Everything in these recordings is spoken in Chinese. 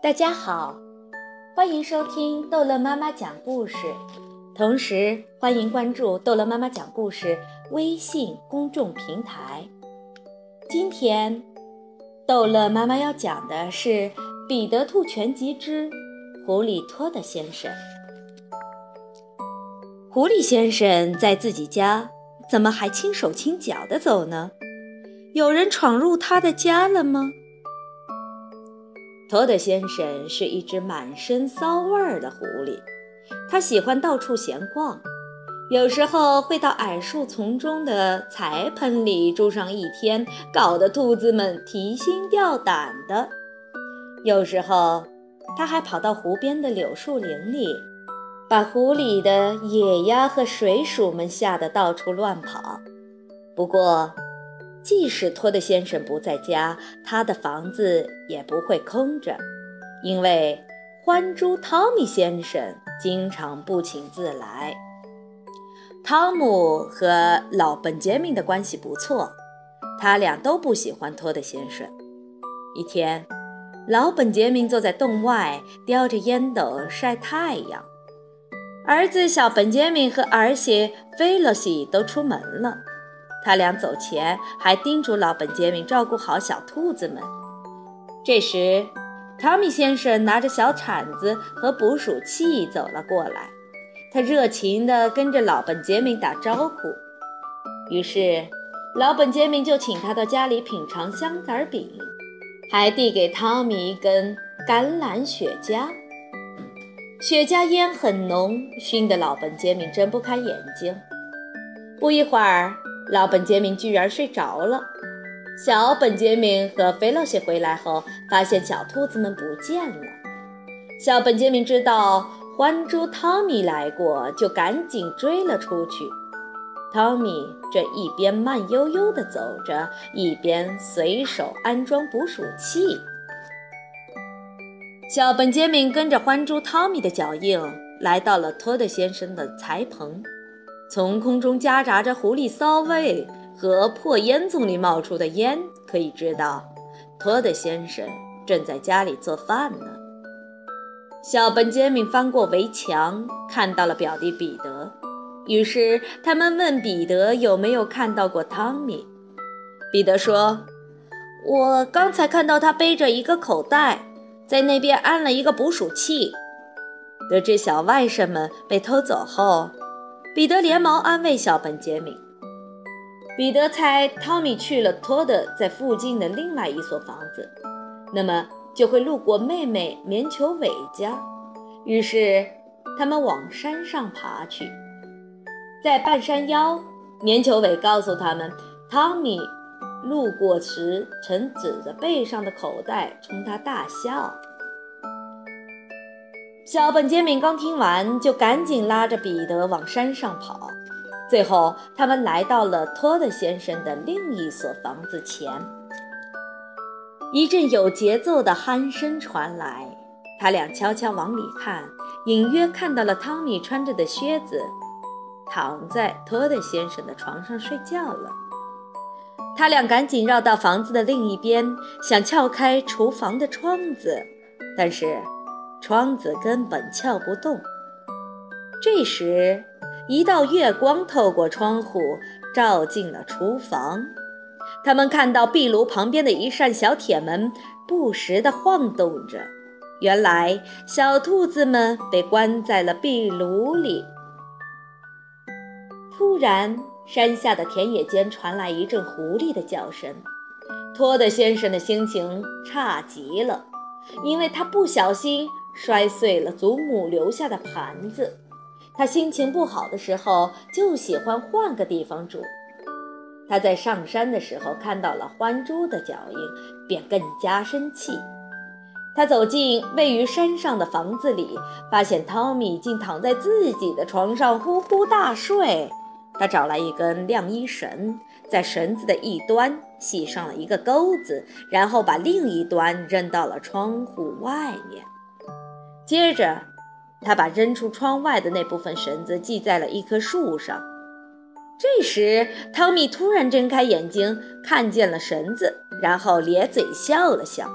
大家好，欢迎收听逗乐妈妈讲故事，同时欢迎关注逗乐妈妈讲故事微信公众平台。今天，逗乐妈妈要讲的是《彼得兔全集之狐狸托德先生》。狐狸先生在自己家，怎么还轻手轻脚的走呢？有人闯入他的家了吗？托德先生是一只满身骚味儿的狐狸，他喜欢到处闲逛，有时候会到矮树丛中的彩盆里住上一天，搞得兔子们提心吊胆的；有时候，他还跑到湖边的柳树林里，把湖里的野鸭和水鼠们吓得到处乱跑。不过，即使托德先生不在家，他的房子也不会空着，因为獾猪汤米先生经常不请自来。汤姆和老本杰明的关系不错，他俩都不喜欢托德先生。一天，老本杰明坐在洞外，叼着烟斗晒太阳，儿子小本杰明和儿媳菲洛西都出门了。他俩走前还叮嘱老本杰明照顾好小兔子们。这时，汤米先生拿着小铲子和捕鼠器走了过来，他热情地跟着老本杰明打招呼。于是，老本杰明就请他到家里品尝香枣饼，还递给汤米一根橄榄雪茄。雪茄烟很浓，熏得老本杰明睁不开眼睛。不一会儿。老本杰明居然睡着了。小本杰明和菲洛西回来后，发现小兔子们不见了。小本杰明知道獾猪汤米来过，就赶紧追了出去。汤米这一边慢悠悠地走着，一边随手安装捕鼠器。小本杰明跟着獾猪汤米的脚印，来到了托德先生的柴棚。从空中夹杂着狐狸骚味和破烟囱里冒出的烟，可以知道，托德先生正在家里做饭呢。小本杰明翻过围墙，看到了表弟彼得，于是他们问彼得有没有看到过汤米。彼得说：“我刚才看到他背着一个口袋，在那边安了一个捕鼠器。”得知小外甥们被偷走后。彼得连忙安慰小本杰明。彼得猜汤米去了托德在附近的另外一所房子，那么就会路过妹妹棉球尾家。于是他们往山上爬去。在半山腰，棉球尾告诉他们，汤米路过时曾指着背上的口袋冲他大笑。小本杰明刚听完，就赶紧拉着彼得往山上跑。最后，他们来到了托德先生的另一所房子前。一阵有节奏的鼾声传来，他俩悄悄往里看，隐约看到了汤米穿着的靴子，躺在托德先生的床上睡觉了。他俩赶紧绕到房子的另一边，想撬开厨房的窗子，但是。窗子根本撬不动。这时，一道月光透过窗户照进了厨房。他们看到壁炉旁边的一扇小铁门不时地晃动着。原来，小兔子们被关在了壁炉里。突然，山下的田野间传来一阵狐狸的叫声。托德先生的心情差极了，因为他不小心。摔碎了祖母留下的盘子，他心情不好的时候就喜欢换个地方住。他在上山的时候看到了獾猪的脚印，便更加生气。他走进位于山上的房子里，发现汤米竟躺在自己的床上呼呼大睡。他找来一根晾衣绳，在绳子的一端系上了一个钩子，然后把另一端扔到了窗户外面。接着，他把扔出窗外的那部分绳子系在了一棵树上。这时，汤米突然睁开眼睛，看见了绳子，然后咧嘴笑了笑。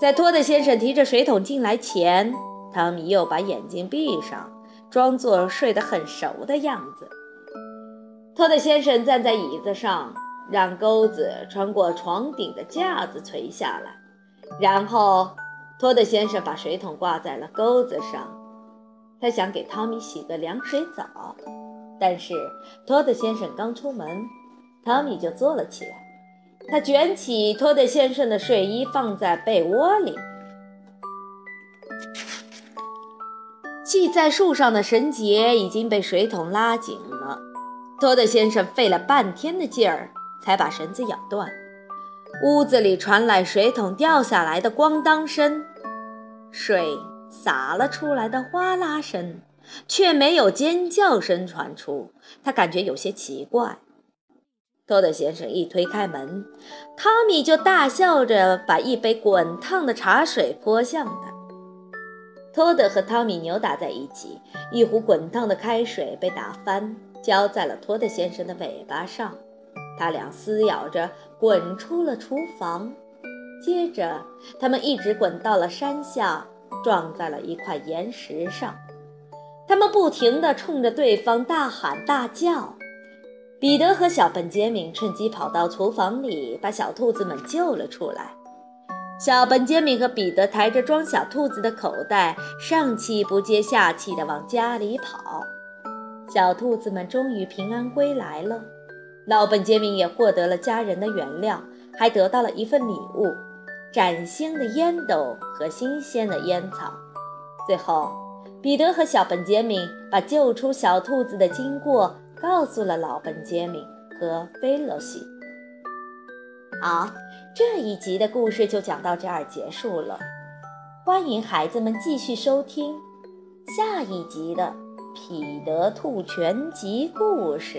在托德先生提着水桶进来前，汤米又把眼睛闭上，装作睡得很熟的样子。托德先生站在椅子上，让钩子穿过床顶的架子垂下来，然后托德先生把水桶挂在了钩子上。他想给汤米洗个凉水澡，但是托德先生刚出门，汤米就坐了起来。他卷起托德先生的睡衣，放在被窝里。系在树上的绳结已经被水桶拉紧了。托德先生费了半天的劲儿，才把绳子咬断。屋子里传来水桶掉下来的咣当声，水洒了出来的哗啦声，却没有尖叫声传出。他感觉有些奇怪。托德先生一推开门，汤米就大笑着把一杯滚烫的茶水泼向他。托德和汤米扭打在一起，一壶滚烫的开水被打翻，浇在了托德先生的尾巴上。他俩撕咬着滚出了厨房，接着他们一直滚到了山下，撞在了一块岩石上。他们不停地冲着对方大喊大叫。彼得和小本杰明趁机跑到厨房里，把小兔子们救了出来。小本杰明和彼得抬着装小兔子的口袋，上气不接下气地往家里跑。小兔子们终于平安归来了，老本杰明也获得了家人的原谅，还得到了一份礼物——崭新的烟斗和新鲜的烟草。最后，彼得和小本杰明把救出小兔子的经过。告诉了老本杰明和菲洛西。好，这一集的故事就讲到这儿结束了。欢迎孩子们继续收听下一集的《彼得兔全集故事》。